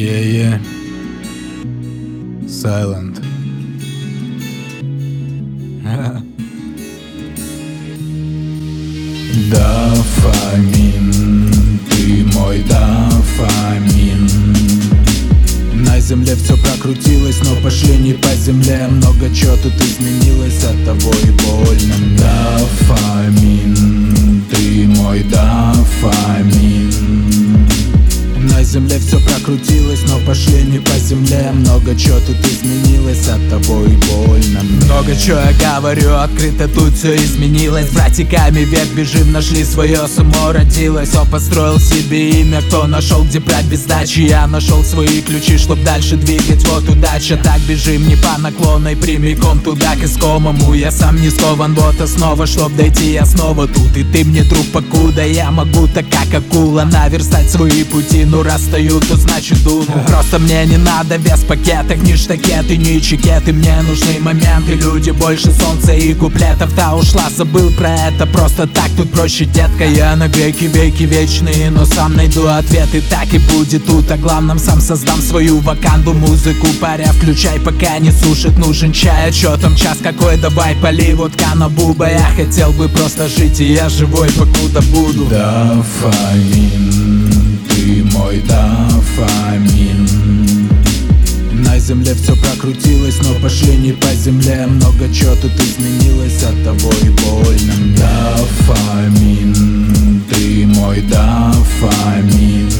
Yeah, yeah. Silent. Дофамин, ты мой дофамин На земле все прокрутилось, но пошли не по земле Много чего тут изменилось, от того и больно Дофамин, ты мой дофамин на земле все прокрутилось, пошли не по земле. Много чего тут изменилось, от того и больно. Много чего я говорю, открыто тут все изменилось. Братиками век бежим, нашли свое, само родилось. Кто построил себе имя, кто нашел где брать без дачи. Я нашел свои ключи, чтоб дальше двигать, вот удача. Так бежим не по наклонной, прямиком туда к искомому. Я сам не скован, вот основа, чтоб дойти я снова тут. И ты мне друг, покуда я могу так как акула Наверстать свои пути, ну раз стою, то значит дуну Просто мне не надо вес пакетах, ни штакеты, ни чекеты. Мне нужны моменты, люди больше солнца и куплетов. Та ушла, забыл про это, просто так тут проще, детка. Я на веки, веки вечные, но сам найду ответы Так и будет тут, о главном сам создам свою ваканду Музыку паря, включай, пока не сушит, нужен чай. А чё там час какой, давай поли водка на буба Я хотел бы просто жить, и я живой, покуда буду. Дофамин ты мой дофамин земле все прокрутилось, но пошли не по земле. Много чего тут изменилось, от того и больно. Дофамин, ты мой дофамин.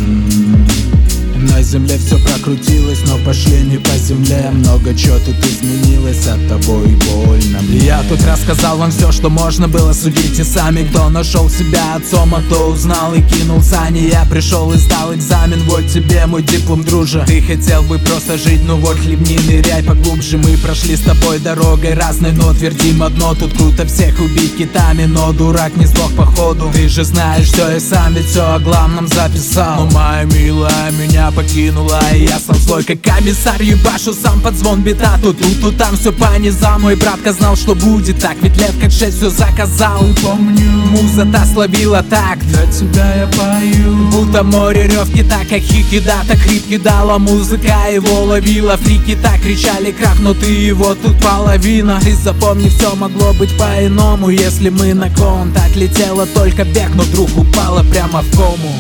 На земле все прокрутилось, но пошли не по земле. Много чего тут изменилось, от того и больно. мне. Тут рассказал вам все, что можно было Судите сами, кто нашел себя отцом А кто узнал и кинул сани Я пришел и сдал экзамен, вот тебе мой диплом, друже. Ты хотел бы просто жить, ну вот хлебни, ныряй поглубже. Мы прошли с тобой дорогой разной, но твердим одно. Тут круто всех убить китами, но дурак не сдох походу. Ты же знаешь все и сам ведь все о главном записал. Но моя милая меня покинула И я сам злой как комиссар. Ебашу сам под звон бита Тут тут, тут там все по низам. Мой братка знал, что будет так Ведь лет как шесть все заказал. И помню, муза та словила так. Для тебя я пою. Будто море ревки так как хики да Так хрип кидала музыка его. Ловила Фрики так кричали крах, но ты его тут половина. Ты запомни, все могло быть по-иному Если мы на кон. Так летела только бег, но вдруг упала прямо в кому.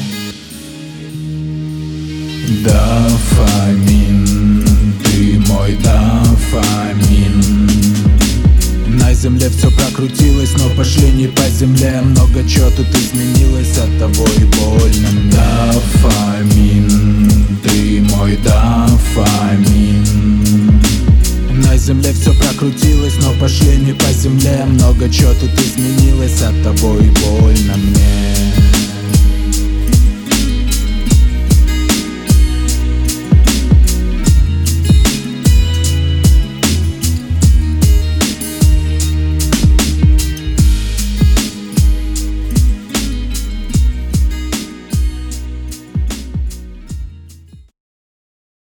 Дофамин, ты мой дофамин земле все прокрутилось, но пошли не по земле. Много чего тут изменилось, от того и больно. Дофамин, ты мой дофамин. На земле все прокрутилось, но пошли не по земле. Много чего тут изменилось, от того и больно мне